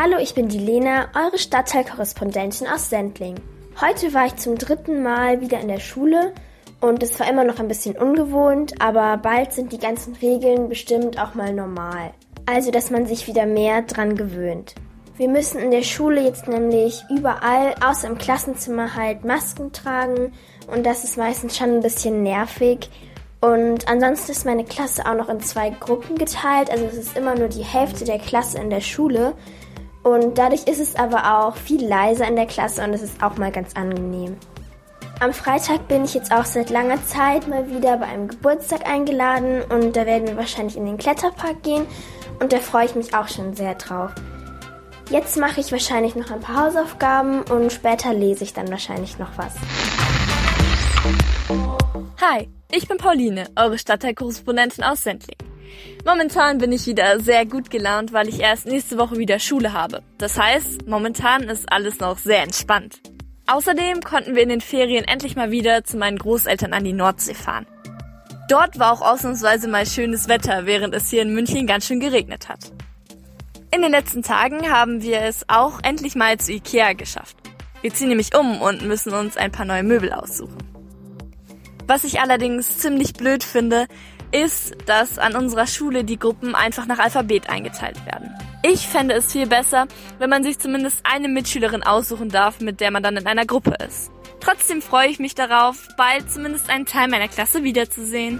Hallo, ich bin die Lena, eure Stadtteilkorrespondentin aus Sendling. Heute war ich zum dritten Mal wieder in der Schule und es war immer noch ein bisschen ungewohnt, aber bald sind die ganzen Regeln bestimmt auch mal normal. Also, dass man sich wieder mehr dran gewöhnt. Wir müssen in der Schule jetzt nämlich überall, außer im Klassenzimmer, halt Masken tragen und das ist meistens schon ein bisschen nervig. Und ansonsten ist meine Klasse auch noch in zwei Gruppen geteilt, also es ist immer nur die Hälfte der Klasse in der Schule. Und dadurch ist es aber auch viel leiser in der Klasse und es ist auch mal ganz angenehm. Am Freitag bin ich jetzt auch seit langer Zeit mal wieder bei einem Geburtstag eingeladen und da werden wir wahrscheinlich in den Kletterpark gehen und da freue ich mich auch schon sehr drauf. Jetzt mache ich wahrscheinlich noch ein paar Hausaufgaben und später lese ich dann wahrscheinlich noch was. Hi, ich bin Pauline, eure Stadtteilkorrespondentin aus Sendling. Momentan bin ich wieder sehr gut gelaunt, weil ich erst nächste Woche wieder Schule habe. Das heißt, momentan ist alles noch sehr entspannt. Außerdem konnten wir in den Ferien endlich mal wieder zu meinen Großeltern an die Nordsee fahren. Dort war auch ausnahmsweise mal schönes Wetter, während es hier in München ganz schön geregnet hat. In den letzten Tagen haben wir es auch endlich mal zu Ikea geschafft. Wir ziehen nämlich um und müssen uns ein paar neue Möbel aussuchen. Was ich allerdings ziemlich blöd finde, ist, dass an unserer Schule die Gruppen einfach nach Alphabet eingeteilt werden. Ich fände es viel besser, wenn man sich zumindest eine Mitschülerin aussuchen darf, mit der man dann in einer Gruppe ist. Trotzdem freue ich mich darauf, bald zumindest einen Teil meiner Klasse wiederzusehen.